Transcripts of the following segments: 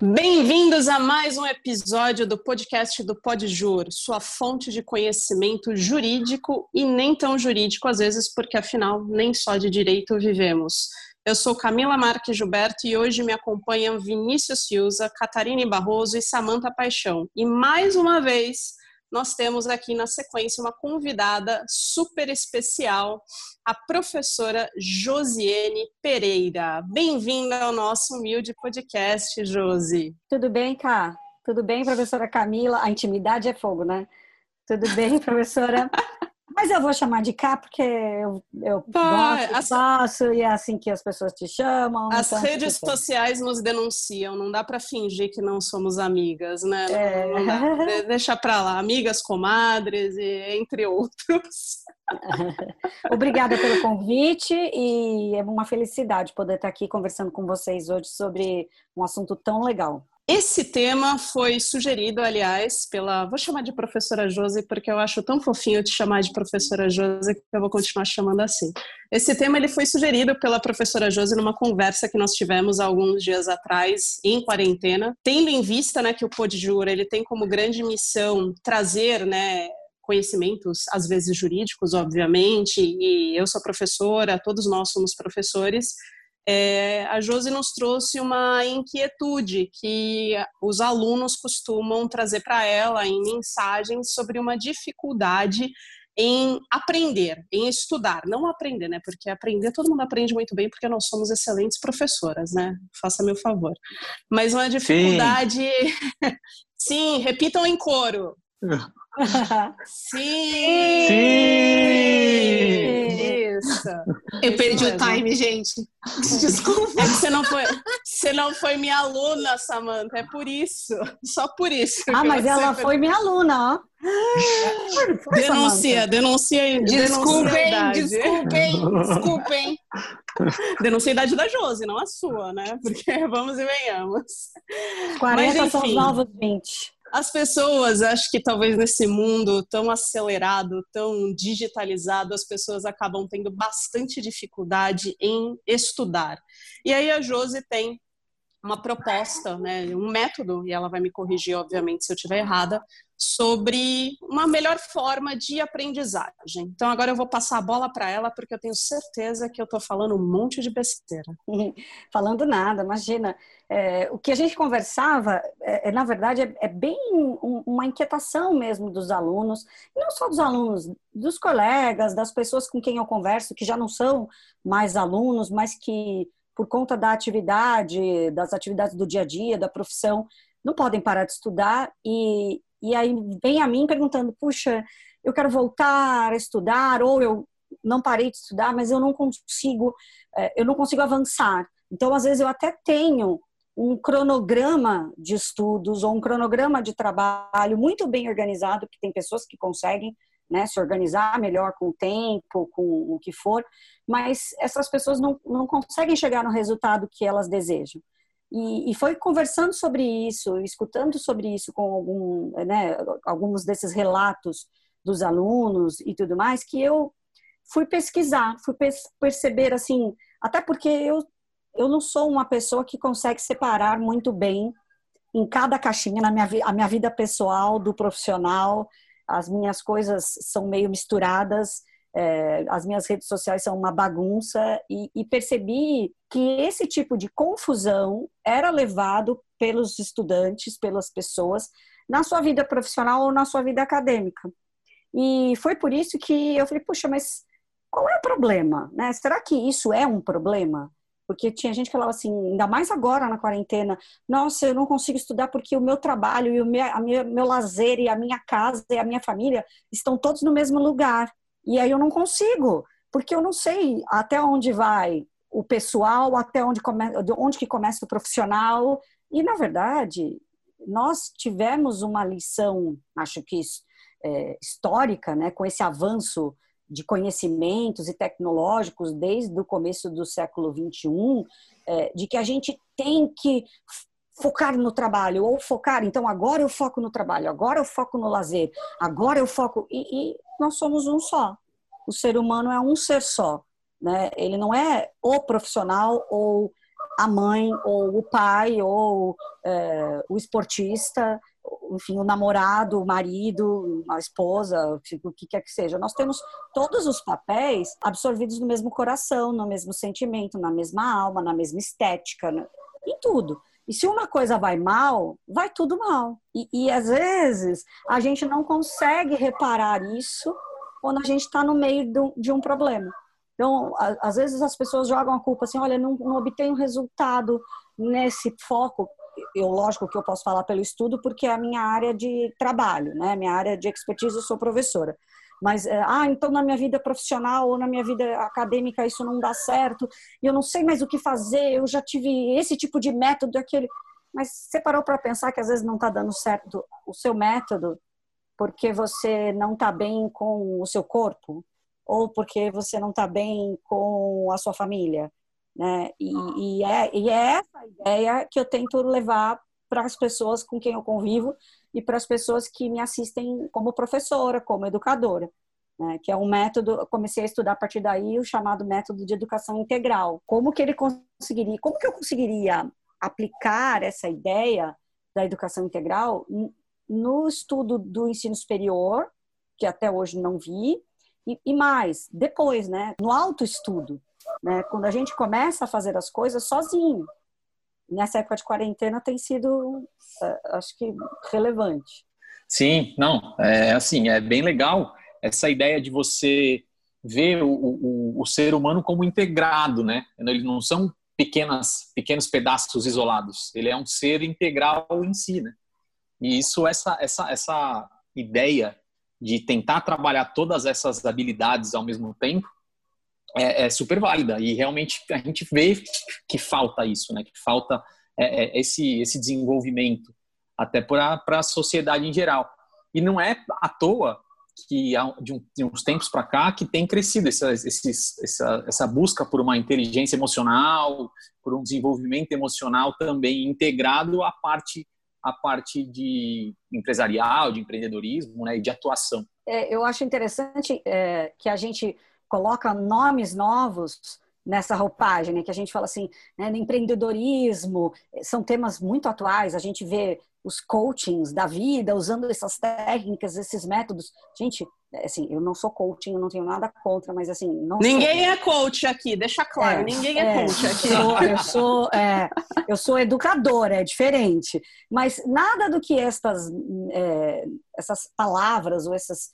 Bem-vindos a mais um episódio do podcast do Podjur, sua fonte de conhecimento jurídico e nem tão jurídico às vezes, porque afinal nem só de direito vivemos. Eu sou Camila Marques Gilberto e hoje me acompanham Vinícius Fiuza, Catarine Barroso e Samanta Paixão. E mais uma vez nós temos aqui na sequência uma convidada super especial, a professora Josiane Pereira. Bem-vinda ao nosso humilde podcast, Josi. Tudo bem, Cá? Tudo bem, professora Camila? A intimidade é fogo, né? Tudo bem, professora? Mas eu vou chamar de cá porque eu, eu Pá, gosto, as, faço e é assim que as pessoas te chamam. As então, redes sociais nos denunciam, não dá para fingir que não somos amigas, né? É. Não, não deixa para lá, amigas, comadres e entre outros. Obrigada pelo convite e é uma felicidade poder estar aqui conversando com vocês hoje sobre um assunto tão legal. Esse tema foi sugerido, aliás, pela. Vou chamar de professora Josi, porque eu acho tão fofinho te chamar de professora Josi que eu vou continuar chamando assim. Esse tema ele foi sugerido pela professora Josi numa conversa que nós tivemos alguns dias atrás, em quarentena, tendo em vista né, que o Podjura ele tem como grande missão trazer né, conhecimentos, às vezes jurídicos, obviamente, e eu sou professora, todos nós somos professores é, a Josi nos trouxe uma inquietude que os alunos costumam trazer para ela em mensagens sobre uma dificuldade em aprender, em estudar, não aprender, né? Porque aprender todo mundo aprende muito bem porque nós somos excelentes professoras, né? Faça meu favor. Mas uma dificuldade, sim, sim repitam em coro. sim. sim. Isso. Eu perdi o time, gente. Desculpa. É que você não foi, você não foi minha aluna, Samantha. É por isso. Só por isso. Ah, mas ela foi... foi minha aluna, ó. Denuncia, denuncia. Desculpem, desculpem, desculpem. Denuncia a idade da Josi, não a sua, né? Porque vamos e venhamos. 40 Mas, são os novos 20. As pessoas, acho que talvez nesse mundo tão acelerado, tão digitalizado, as pessoas acabam tendo bastante dificuldade em estudar. E aí a Josi tem uma proposta, né, um método, e ela vai me corrigir, obviamente, se eu estiver errada, sobre uma melhor forma de aprendizagem. Então, agora eu vou passar a bola para ela, porque eu tenho certeza que eu estou falando um monte de besteira. Falando nada, imagina. É, o que a gente conversava, é, é na verdade, é, é bem um, uma inquietação mesmo dos alunos, não só dos alunos, dos colegas, das pessoas com quem eu converso, que já não são mais alunos, mas que por conta da atividade, das atividades do dia a dia, da profissão, não podem parar de estudar e, e aí vem a mim perguntando, puxa, eu quero voltar a estudar ou eu não parei de estudar, mas eu não consigo, é, eu não consigo avançar. Então, às vezes eu até tenho um cronograma de estudos ou um cronograma de trabalho muito bem organizado, que tem pessoas que conseguem né, se organizar melhor com o tempo, com o que for, mas essas pessoas não, não conseguem chegar no resultado que elas desejam. E, e foi conversando sobre isso, escutando sobre isso com algum, né, alguns desses relatos dos alunos e tudo mais, que eu fui pesquisar, fui perceber assim, até porque eu, eu não sou uma pessoa que consegue separar muito bem em cada caixinha na minha, a minha vida pessoal do profissional, as minhas coisas são meio misturadas, é, as minhas redes sociais são uma bagunça e, e, percebi que esse tipo de confusão era levado pelos estudantes, pelas pessoas, na sua vida profissional ou na sua vida acadêmica. E foi por isso que eu falei, puxa, mas qual é o problema? Né? Será que isso é um problema? Porque tinha gente que falava assim, ainda mais agora na quarentena, nossa, eu não consigo estudar porque o meu trabalho e o meu, a minha, meu lazer e a minha casa e a minha família estão todos no mesmo lugar. E aí eu não consigo, porque eu não sei até onde vai o pessoal, até onde, come, onde que começa o profissional. E, na verdade, nós tivemos uma lição, acho que é, histórica, né, com esse avanço de conhecimentos e tecnológicos desde o começo do século XXI, é, de que a gente tem que focar no trabalho, ou focar, então agora eu foco no trabalho, agora eu foco no lazer, agora eu foco. E, e nós somos um só. O ser humano é um ser só. Né? Ele não é o profissional ou a mãe ou o pai ou é, o esportista, enfim, o namorado, o marido, a esposa, o que quer que seja. Nós temos todos os papéis absorvidos no mesmo coração, no mesmo sentimento, na mesma alma, na mesma estética, né? em tudo. E se uma coisa vai mal, vai tudo mal. E, e às vezes a gente não consegue reparar isso quando a gente está no meio de um problema. Então, às vezes as pessoas jogam a culpa assim, olha, não, não obtenho resultado nesse foco. Eu, lógico que eu posso falar pelo estudo, porque é a minha área de trabalho, né? Minha área de expertise, eu sou professora. Mas, é, ah, então na minha vida profissional ou na minha vida acadêmica isso não dá certo, e eu não sei mais o que fazer, eu já tive esse tipo de método, aquele. Mas você parou para pensar que às vezes não está dando certo o seu método porque você não está bem com o seu corpo? Ou porque você não está bem com a sua família? Né? E, e, é, e é essa ideia que eu tento levar para as pessoas com quem eu convivo e para as pessoas que me assistem como professora, como educadora. Né, que é um método, comecei a estudar a partir daí o chamado método de educação integral. Como que ele conseguiria, como que eu conseguiria aplicar essa ideia da educação integral no estudo do ensino superior, que até hoje não vi, e, e mais, depois, né, no autoestudo, né, quando a gente começa a fazer as coisas sozinho, nessa época de quarentena tem sido, é, acho que, relevante. Sim, não, é assim, é bem legal essa ideia de você ver o, o, o ser humano como integrado, né? Eles não são pequenas, pequenos pedaços isolados, ele é um ser integral em si, né? E isso, essa, essa, essa ideia de tentar trabalhar todas essas habilidades ao mesmo tempo, é, é, super válida e realmente a gente vê que falta isso, né? Que falta é, é esse esse desenvolvimento até para a sociedade em geral. E não é à toa que de, um, de uns tempos para cá que tem crescido essa, esses, essa, essa busca por uma inteligência emocional, por um desenvolvimento emocional também integrado à parte a parte de empresarial, de empreendedorismo, né, e de atuação. É, eu acho interessante é, que a gente coloca nomes novos nessa roupagem, né? que a gente fala assim, né, no empreendedorismo, são temas muito atuais, a gente vê os coachings da vida usando essas técnicas, esses métodos. Gente, assim, eu não sou coaching, eu não tenho nada contra, mas assim, não Ninguém sou... é coach aqui, deixa claro, é, ninguém é, é, coach aqui. Eu sou, é, eu sou educadora, é diferente. Mas nada do que estas, é, essas palavras ou esses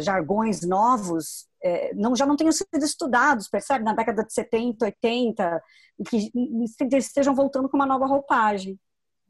jargões novos é, não, já não tenham sido estudados, percebe? Na década de 70, 80, e que estejam voltando com uma nova roupagem.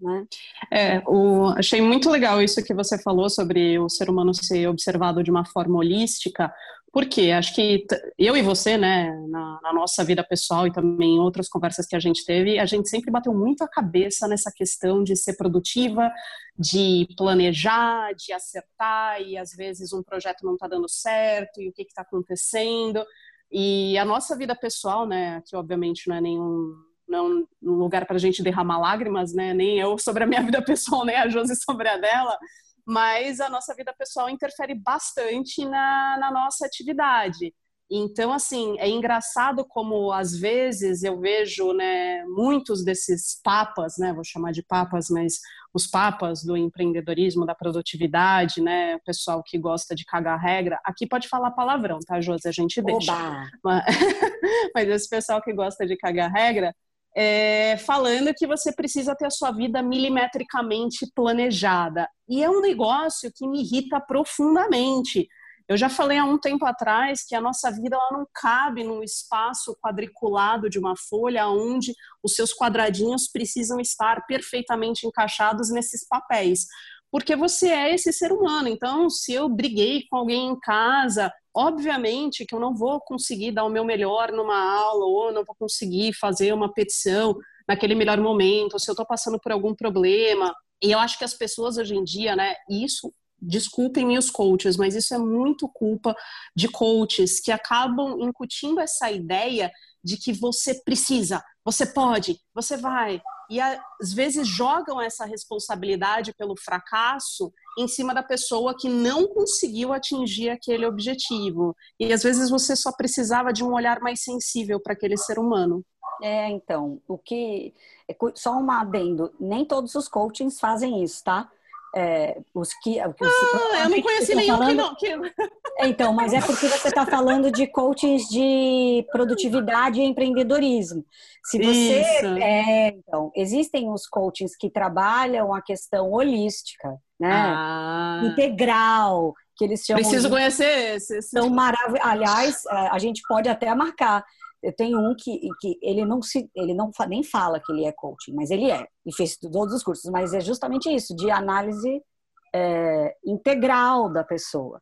Né? É, o, achei muito legal isso que você falou sobre o ser humano ser observado de uma forma holística, porque acho que eu e você, né, na, na, nossa vida pessoal e também em outras conversas que a gente teve, a gente sempre bateu muito a cabeça nessa questão de ser produtiva, de planejar, de acertar, e às vezes um projeto não está dando certo, e o que está acontecendo. E a nossa vida pessoal, né, que obviamente não é nenhum não um lugar para a gente derramar lágrimas, né? Nem eu sobre a minha vida pessoal, nem a Josi sobre a dela, mas a nossa vida pessoal interfere bastante na, na nossa atividade. Então, assim, é engraçado como às vezes eu vejo, né, muitos desses papas, né, vou chamar de papas, mas os papas do empreendedorismo, da produtividade, né, o pessoal que gosta de cagar regra, aqui pode falar palavrão, tá, Josi? A gente deixa. Mas, mas esse pessoal que gosta de cagar regra, é, falando que você precisa ter a sua vida milimetricamente planejada. E é um negócio que me irrita profundamente. Eu já falei há um tempo atrás que a nossa vida ela não cabe num espaço quadriculado de uma folha onde os seus quadradinhos precisam estar perfeitamente encaixados nesses papéis. Porque você é esse ser humano. Então, se eu briguei com alguém em casa, Obviamente que eu não vou conseguir dar o meu melhor numa aula, ou não vou conseguir fazer uma petição naquele melhor momento, ou se eu estou passando por algum problema. E eu acho que as pessoas hoje em dia, né, isso desculpem os coaches, mas isso é muito culpa de coaches que acabam incutindo essa ideia de que você precisa, você pode, você vai. E às vezes jogam essa responsabilidade pelo fracasso em cima da pessoa que não conseguiu atingir aquele objetivo. E às vezes você só precisava de um olhar mais sensível para aquele ser humano. É, então, o que. É só um adendo: nem todos os coachings fazem isso, tá? É, os que, ah, eu não conheci nenhum falando... que não. Que... Então, mas é porque você está falando de coachings de produtividade e empreendedorismo. Se você. É, então, existem os coachings que trabalham a questão holística, né? Ah. Integral, que eles chamam. Preciso de... conhecer esses. São maravilhosos. Aliás, a gente pode até marcar eu tenho um que, que ele não se ele não nem fala que ele é coaching, mas ele é e fez todos os cursos, mas é justamente isso de análise é, integral da pessoa,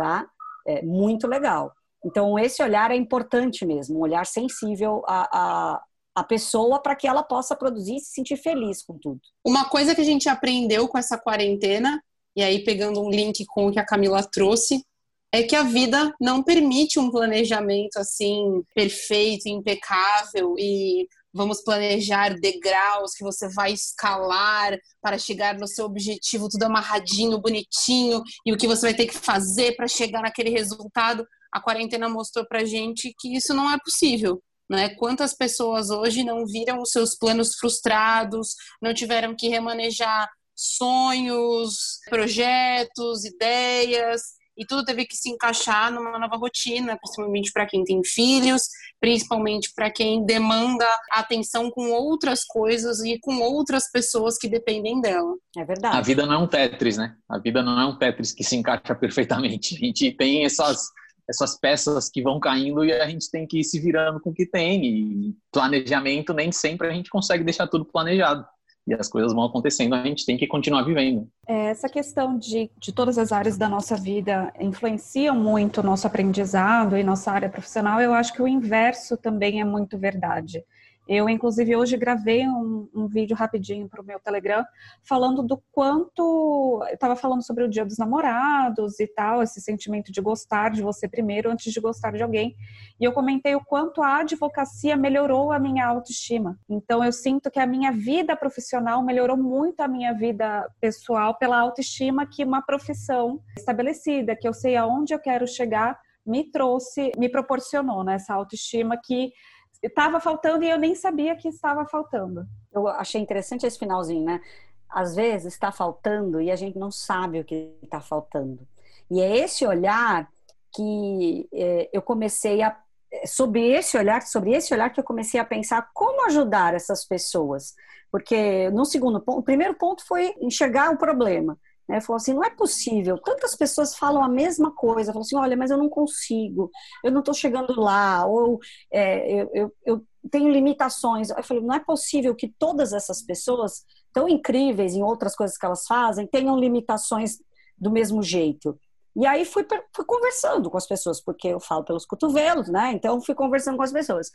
tá? É muito legal. Então esse olhar é importante mesmo, um olhar sensível a, a, a pessoa para que ela possa produzir e se sentir feliz com tudo. Uma coisa que a gente aprendeu com essa quarentena e aí pegando um link com o que a Camila trouxe é que a vida não permite um planejamento assim perfeito, impecável e vamos planejar degraus que você vai escalar para chegar no seu objetivo tudo amarradinho, bonitinho e o que você vai ter que fazer para chegar naquele resultado. A quarentena mostrou pra gente que isso não é possível. Né? Quantas pessoas hoje não viram os seus planos frustrados, não tiveram que remanejar sonhos, projetos, ideias, e tudo teve que se encaixar numa nova rotina, principalmente para quem tem filhos, principalmente para quem demanda atenção com outras coisas e com outras pessoas que dependem dela. É verdade. A vida não é um Tetris, né? A vida não é um Tetris que se encaixa perfeitamente. A gente tem essas essas peças que vão caindo e a gente tem que ir se virando com o que tem. E planejamento nem sempre a gente consegue deixar tudo planejado e as coisas vão acontecendo, a gente tem que continuar vivendo. É, essa questão de, de todas as áreas da nossa vida influenciam muito o nosso aprendizado e nossa área profissional, eu acho que o inverso também é muito verdade. Eu, inclusive, hoje gravei um, um vídeo rapidinho para o meu Telegram falando do quanto. Eu estava falando sobre o Dia dos Namorados e tal, esse sentimento de gostar de você primeiro antes de gostar de alguém. E eu comentei o quanto a advocacia melhorou a minha autoestima. Então, eu sinto que a minha vida profissional melhorou muito a minha vida pessoal pela autoestima que uma profissão estabelecida, que eu sei aonde eu quero chegar, me trouxe, me proporcionou né, essa autoestima que estava faltando e eu nem sabia que estava faltando. Eu achei interessante esse finalzinho, né? Às vezes está faltando e a gente não sabe o que está faltando. E é esse olhar que é, eu comecei a é, sobre esse olhar, sobre esse olhar que eu comecei a pensar como ajudar essas pessoas. Porque no segundo ponto, o primeiro ponto foi enxergar o problema. Né? Falou assim, não é possível. Tantas pessoas falam a mesma coisa. Falam assim, olha, mas eu não consigo, eu não estou chegando lá, ou é, eu, eu, eu tenho limitações. Eu falei, não é possível que todas essas pessoas, tão incríveis em outras coisas que elas fazem, tenham limitações do mesmo jeito. E aí fui, fui, conversando com as pessoas, porque eu falo pelos cotovelos, né? Então fui conversando com as pessoas.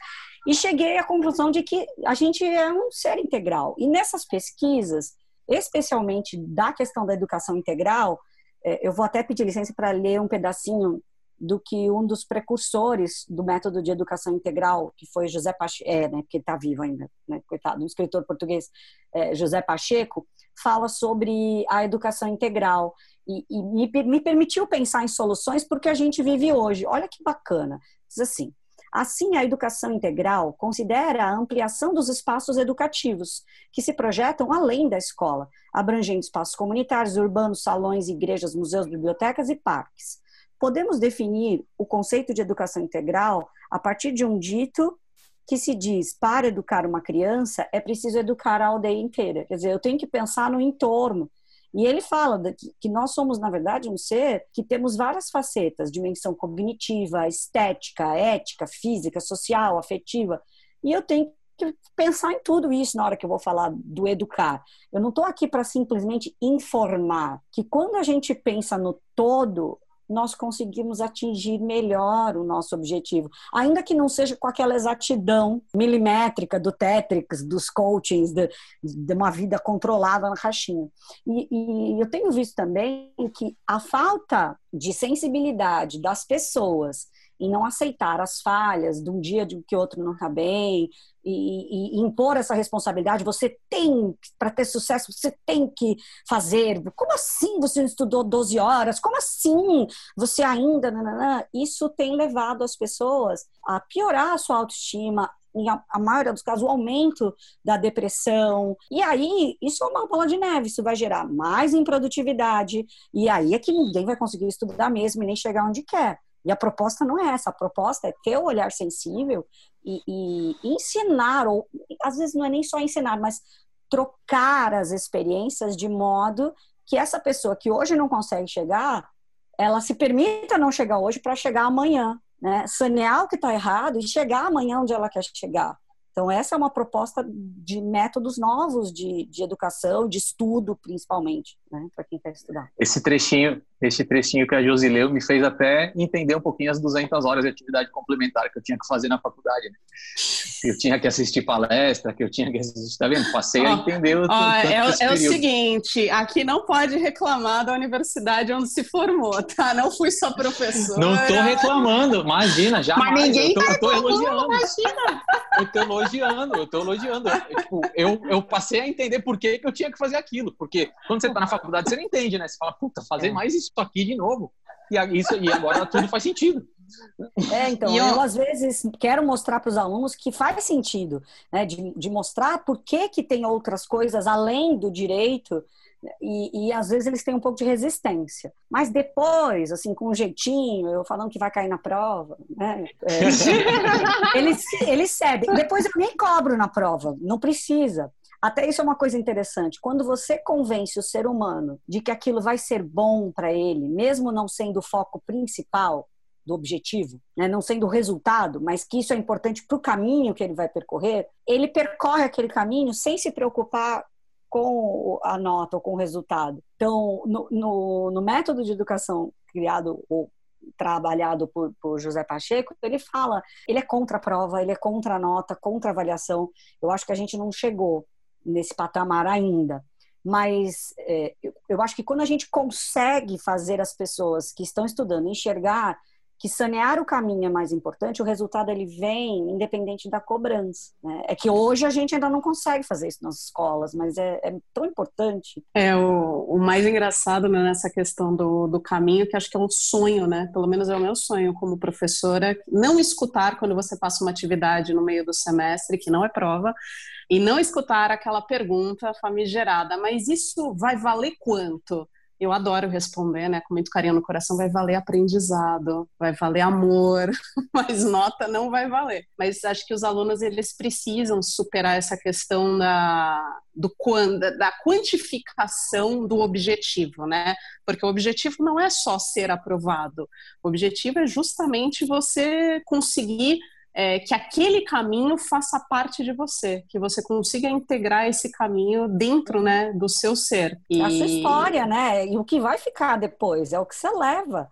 E cheguei à conclusão de que a gente é um ser integral. E nessas pesquisas, especialmente da questão da educação integral, é, eu vou até pedir licença para ler um pedacinho do que um dos precursores do método de educação integral, que foi José Pacheco, é, né, ele está vivo ainda, né, coitado, um escritor português, é, José Pacheco, fala sobre a educação integral e, e me, me permitiu pensar em soluções porque a gente vive hoje. Olha que bacana. Diz assim, Assim, a educação integral considera a ampliação dos espaços educativos, que se projetam além da escola, abrangendo espaços comunitários, urbanos, salões, igrejas, museus, bibliotecas e parques. Podemos definir o conceito de educação integral a partir de um dito que se diz para educar uma criança é preciso educar a aldeia inteira. Quer dizer, eu tenho que pensar no entorno, e ele fala que nós somos, na verdade, um ser que temos várias facetas: dimensão cognitiva, estética, ética, física, social, afetiva. E eu tenho que pensar em tudo isso na hora que eu vou falar do educar. Eu não estou aqui para simplesmente informar. Que quando a gente pensa no todo, nós conseguimos atingir melhor o nosso objetivo, ainda que não seja com aquela exatidão milimétrica do Tetrix, dos coachings, de, de uma vida controlada na caixinha. E, e eu tenho visto também que a falta de sensibilidade das pessoas em não aceitar as falhas de um dia de que outro não está bem e, e, impor essa responsabilidade. Você tem, para ter sucesso, você tem que fazer. Como assim você estudou 12 horas? Como assim você ainda. Nananã? Isso tem levado as pessoas a piorar a sua autoestima, em a, a maioria dos casos, o aumento da depressão. E aí, isso é uma bola de neve, isso vai gerar mais improdutividade, e aí é que ninguém vai conseguir estudar mesmo e nem chegar onde quer. E a proposta não é essa, a proposta é ter o olhar sensível e, e ensinar, ou às vezes não é nem só ensinar, mas trocar as experiências de modo que essa pessoa que hoje não consegue chegar, ela se permita não chegar hoje para chegar amanhã, né? Sanear o que está errado e chegar amanhã onde ela quer chegar. Então, essa é uma proposta de métodos novos de, de educação, de estudo, principalmente, né, para quem quer estudar. Esse trechinho, esse trechinho que a Josi leu me fez até entender um pouquinho as 200 horas de atividade complementar que eu tinha que fazer na faculdade. Né? Eu tinha que assistir palestra, que eu tinha que assistir, tá vendo? Passei oh, a entender o, oh, é, é o seguinte, aqui não pode reclamar da universidade onde se formou, tá? Não fui só professor. Não tô reclamando, imagina, já. Mas ninguém eu tô, tá eu tô elogiando. Imagina. Eu tô elogiando, eu tô elogiando. Eu, tipo, eu, eu passei a entender por que, que eu tinha que fazer aquilo, porque quando você tá na faculdade, você não entende, né? Você fala, puta, fazer é. mais isso aqui de novo. E, isso, e agora tudo faz sentido. É, então, eu... eu... às vezes quero mostrar para os alunos que faz sentido, né? De, de mostrar por que, que tem outras coisas além do direito e, e, às vezes eles têm um pouco de resistência. Mas depois, assim, com um jeitinho, eu falando que vai cair na prova, né? É, eles, eles cedem. Depois eu nem cobro na prova, não precisa. Até isso é uma coisa interessante. Quando você convence o ser humano de que aquilo vai ser bom para ele, mesmo não sendo o foco principal do objetivo, né? não sendo o resultado, mas que isso é importante para o caminho que ele vai percorrer, ele percorre aquele caminho sem se preocupar com a nota ou com o resultado. Então, no, no, no método de educação criado ou trabalhado por, por, José Pacheco, ele fala, ele é contra a prova, ele é contra a nota, contra a avaliação. Eu acho que a gente não chegou nesse patamar ainda. Mas é, eu, eu acho que quando a gente consegue fazer as pessoas que estão estudando enxergar que sanear o caminho é mais importante, o resultado ele vem independente da cobrança. Né? É que hoje a gente ainda não consegue fazer isso nas escolas, mas é, é tão importante. É o, o mais engraçado né, nessa questão do, do caminho, que acho que é um sonho, né? Pelo menos é o meu sonho como professora, não escutar quando você passa uma atividade no meio do semestre, que não é prova, e não escutar aquela pergunta famigerada, mas isso vai valer quanto? Eu adoro responder, né, com muito carinho no coração, vai valer aprendizado, vai valer amor, mas nota não vai valer. Mas acho que os alunos eles precisam superar essa questão da do da quantificação do objetivo, né? Porque o objetivo não é só ser aprovado. O objetivo é justamente você conseguir é, que aquele caminho faça parte de você, que você consiga integrar esse caminho dentro, né, do seu ser. E... A sua história, né? E o que vai ficar depois é o que você leva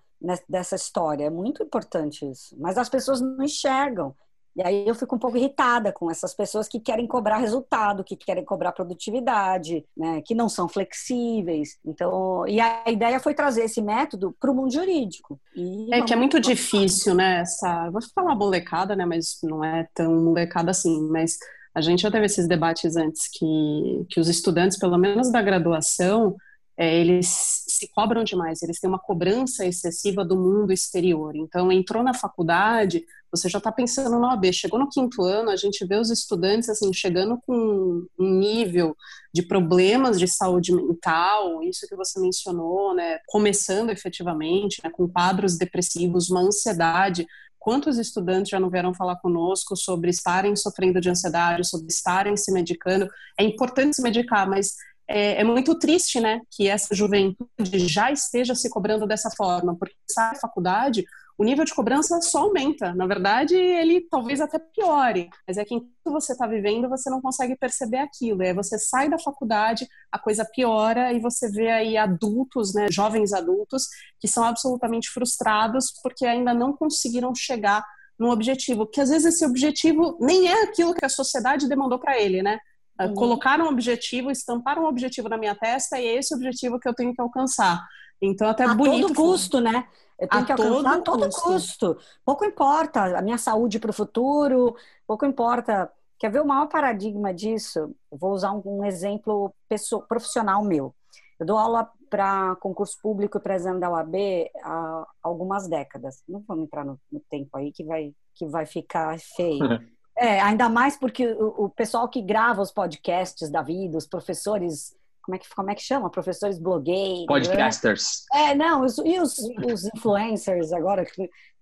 dessa história. É muito importante isso. Mas as pessoas não enxergam. E aí eu fico um pouco irritada com essas pessoas que querem cobrar resultado, que querem cobrar produtividade, né, que não são flexíveis. Então, e a ideia foi trazer esse método para o mundo jurídico. E é que é muito difícil, né? Essa, vou falar molecada, né? Mas não é tão molecada assim. Mas a gente já teve esses debates antes que, que os estudantes, pelo menos da graduação, é, eles se cobram demais, eles têm uma cobrança excessiva do mundo exterior. Então, entrou na faculdade, você já está pensando no OAB. Chegou no quinto ano, a gente vê os estudantes assim chegando com um nível de problemas de saúde mental, isso que você mencionou, né? Começando efetivamente, né? com quadros depressivos, uma ansiedade. Quantos estudantes já não vieram falar conosco sobre estarem sofrendo de ansiedade, sobre estarem se medicando? É importante se medicar, mas é, é, muito triste, né, que essa juventude já esteja se cobrando dessa forma, porque sai da faculdade, o nível de cobrança só aumenta. Na verdade, ele talvez até piore, mas é que enquanto você está vivendo, você não consegue perceber aquilo. Aí você sai da faculdade, a coisa piora e você vê aí adultos, né, jovens adultos, que são absolutamente frustrados porque ainda não conseguiram chegar num objetivo, que às vezes esse objetivo nem é aquilo que a sociedade demandou para ele, né? Uhum. Colocar um objetivo, estampar um objetivo na minha testa e é esse objetivo que eu tenho que alcançar. Então, até a bonito. todo custo, né? Eu tenho a que alcançar todo, todo custo. custo. Pouco importa a minha saúde para o futuro, pouco importa. Quer ver o maior paradigma disso? vou usar um, um exemplo pessoal, profissional meu. Eu dou aula para concurso público e para exame da UAB há algumas décadas. Não vamos entrar no, no tempo aí que vai, que vai ficar feio. É, ainda mais porque o, o, pessoal que grava os podcasts da vida, os professores, como é que, como é que chama? Professores blogueiros. Podcasters. Né? É, não, os, e os, os influencers agora,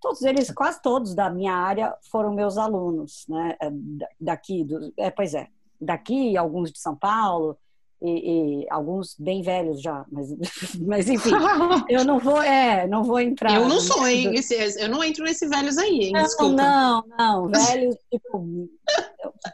todos eles, quase todos da minha área foram meus alunos, né? É, daqui, do, é, pois é, daqui, alguns de São Paulo, e, e, alguns bem velhos já, mas, mas enfim, eu não vou, é, não vou entrar. Eu não sou, hein? Esse, eu não entro nesses velhos aí, hein? Não, Desculpa. não, não, velhos, tipo,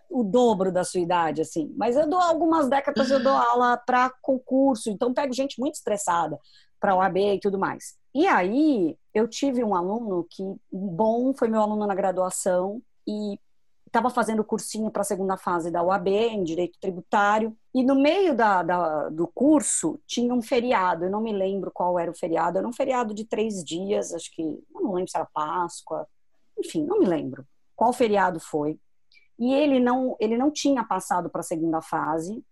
o dobro da sua idade, assim. Mas eu dou algumas décadas, eu dou aula para concurso, então pego gente muito estressada para o AB e tudo mais. E aí, eu tive um aluno que, bom, foi meu aluno na graduação, e estava fazendo cursinho para a segunda fase da UAB, em Direito Tributário, e no meio da, da, do curso tinha um feriado, eu não me lembro qual era o feriado, era um feriado de três dias, acho que, eu não lembro se era Páscoa, enfim, não me lembro qual feriado foi. E ele não, ele não tinha passado para a segunda fase,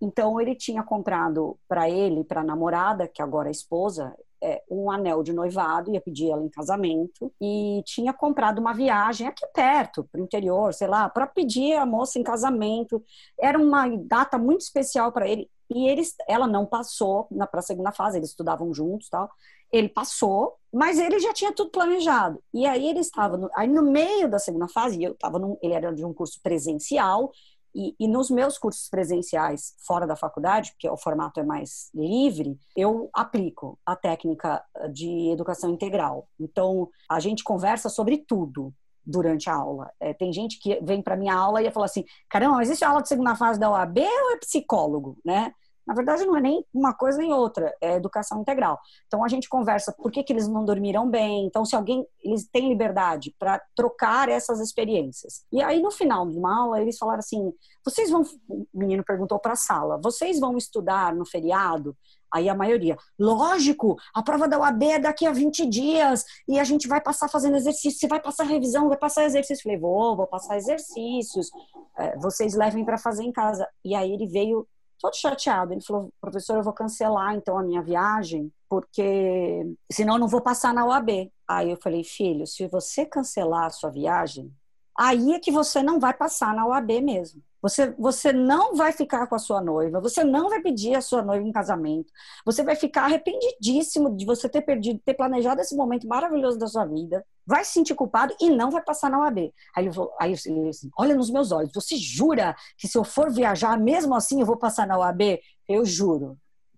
então ele tinha comprado para ele, para a namorada, que agora é esposa, é, um anel de noivado, ia pedir ela em casamento, e tinha comprado uma viagem aqui perto, para o interior, sei lá, para pedir a moça em casamento. Era uma data muito especial para ele. E eles, ela não passou para a segunda fase, eles estudavam juntos tal. Ele passou, mas ele já tinha tudo planejado. E aí ele estava, no, aí no meio da segunda fase, eu estava, ele era de um curso presencial, e, e, nos meus cursos presenciais fora da faculdade, porque o formato é mais livre, eu aplico a técnica de educação integral. Então, a gente conversa sobre tudo durante a aula. É, tem gente que vem para minha aula e fala assim: caramba, existe aula de segunda fase da OAB ou é psicólogo, né? Na verdade, não é nem uma coisa nem outra, é educação integral. Então, a gente conversa por que, que eles não dormiram bem. Então, se alguém, eles têm liberdade para trocar essas experiências. E aí, no final de uma aula, eles falaram assim: vocês vão. O menino perguntou para a sala: vocês vão estudar no feriado? Aí a maioria, lógico, a prova da UAB é daqui a 20 dias e a gente vai passar fazendo exercício. Você vai passar revisão, vai passar exercício. Falei, vou, vou passar exercícios. É, vocês levem para fazer em casa. E aí ele veio todo chateado. Ele falou, professor, eu vou cancelar então a minha viagem, porque senão eu não vou passar na UAB. Aí eu falei, filho, se você cancelar a sua viagem, aí é que você não vai passar na UAB mesmo. Você, você não vai ficar com a sua noiva, você não vai pedir a sua noiva em casamento, você vai ficar arrependidíssimo de você ter perdido, ter planejado esse momento maravilhoso da sua vida, vai se sentir culpado e não vai passar na UAB. Aí eu, vou, aí eu assim, olha nos meus olhos, você jura que se eu for viajar, mesmo assim eu vou passar na UAB? Eu juro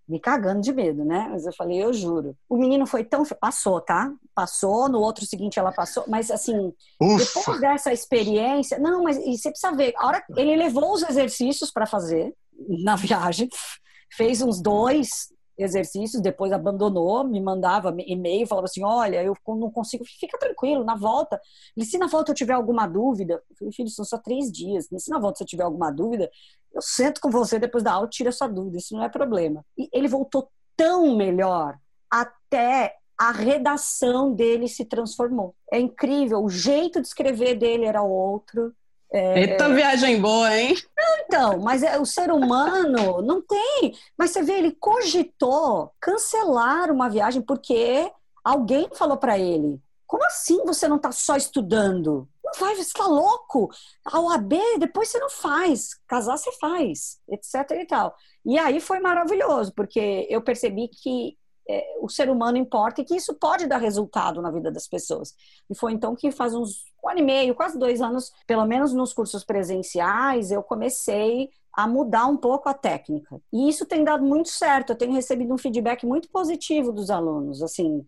me cagando de medo, né? Mas eu falei, eu juro. O menino foi tão. Passou, tá? Passou, no outro seguinte ela passou, mas assim, Ufa. depois dessa experiência. Não, mas você precisa ver. A hora ele levou os exercícios para fazer na viagem, fez uns dois, exercícios, depois abandonou, me mandava e-mail, falava assim, olha, eu não consigo, fica tranquilo, na volta, se na volta eu tiver alguma dúvida, eu falei, filho, são só três dias, se na volta você tiver alguma dúvida, eu sento com você depois da aula, tira sua dúvida, isso não é problema. E ele voltou tão melhor, até a redação dele se transformou. É incrível, o jeito de escrever dele era outro, é, Eita é. viagem boa, hein? Não, então, mas é, o ser humano não tem. Mas você vê, ele cogitou cancelar uma viagem porque alguém falou para ele: como assim você não está só estudando? Não vai, você está louco. A OAB, depois você não faz. Casar você faz, etc e tal. E aí foi maravilhoso, porque eu percebi que é, o ser humano importa e que isso pode dar resultado na vida das pessoas. E foi então que faz uns um ano e meio, quase dois anos, pelo menos nos cursos presenciais, eu comecei a mudar um pouco a técnica. E isso tem dado muito certo. Eu tenho recebido um feedback muito positivo dos alunos, assim.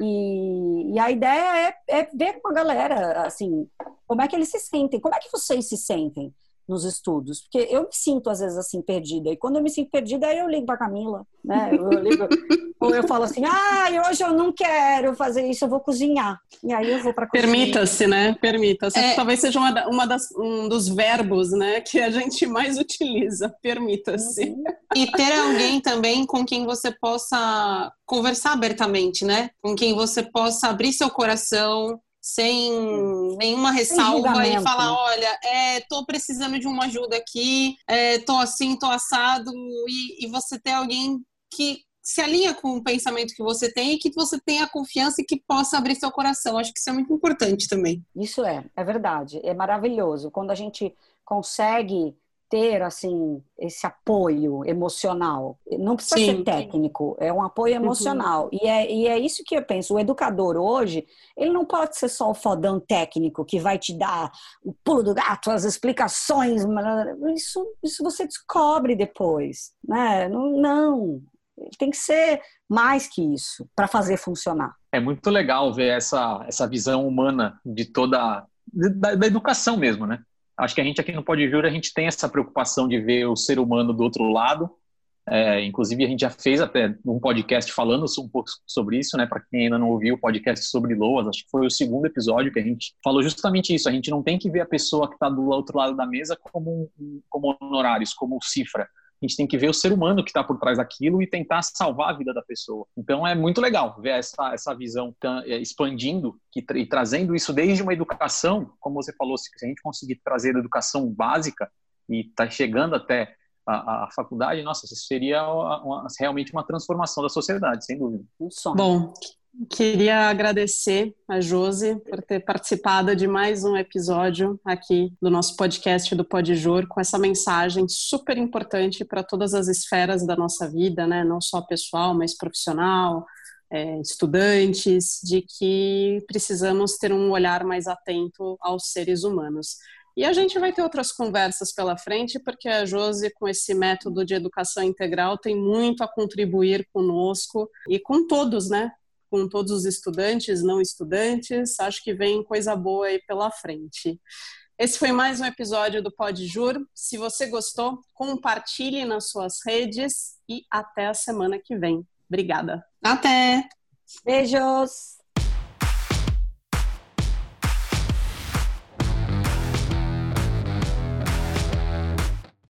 E, e a ideia é, é ver com a galera, assim, como é que eles se sentem, como é que vocês se sentem nos estudos, porque eu me sinto às vezes assim perdida e quando eu me sinto perdida aí eu ligo para Camila, né? Eu ligo, ou eu falo assim, ah, hoje eu não quero fazer isso, eu vou cozinhar e aí eu vou para Permita-se, né? Permita-se. É... Talvez seja uma, uma das, um dos verbos, né, que a gente mais utiliza. Permita-se. Uhum. E ter alguém também com quem você possa conversar abertamente, né? Com quem você possa abrir seu coração sem nenhuma ressalva sem e falar, olha, é, tô precisando de uma ajuda aqui, é, tô assim, tô assado, e, e você ter alguém que se alinha com o pensamento que você tem e que você tenha confiança e que possa abrir seu coração. Acho que isso é muito importante também. Isso é, é verdade. É maravilhoso. Quando a gente consegue ter assim esse apoio emocional. Não precisa Sim. ser técnico, é um apoio uhum. emocional. Uhum. E, é, e é isso que eu penso. O educador hoje, ele não pode ser só o fodão técnico que vai te dar o pulo do gato, as explicações. Isso, isso você descobre depois. Né? Não, não. Tem que ser mais que isso para fazer funcionar. É muito legal ver essa, essa visão humana de toda da, da educação mesmo, né? Acho que a gente aqui no Pode Jura, a gente tem essa preocupação de ver o ser humano do outro lado. É, inclusive, a gente já fez até um podcast falando um pouco sobre isso, né? Para quem ainda não ouviu o podcast sobre Loas, acho que foi o segundo episódio que a gente falou justamente isso. A gente não tem que ver a pessoa que está do outro lado da mesa como, como honorários, como cifra a gente tem que ver o ser humano que está por trás daquilo e tentar salvar a vida da pessoa. Então é muito legal ver essa, essa visão é, expandindo que, e trazendo isso desde uma educação, como você falou, se a gente conseguir trazer a educação básica e está chegando até a, a, faculdade, nossa, isso seria uma, uma, realmente uma transformação da sociedade, sem dúvida. Um Bom, Queria agradecer a Josi por ter participado de mais um episódio aqui do nosso podcast do Podjur, com essa mensagem super importante para todas as esferas da nossa vida, né? não só pessoal, mas profissional, é, estudantes, de que precisamos ter um olhar mais atento aos seres humanos. E a gente vai ter outras conversas pela frente, porque a Josi, com esse método de educação integral, tem muito a contribuir conosco e com todos, né? Com todos os estudantes, não estudantes. Acho que vem coisa boa aí pela frente. Esse foi mais um episódio do Pode Jur. Se você gostou, compartilhe nas suas redes e até a semana que vem. Obrigada. Até! Beijos!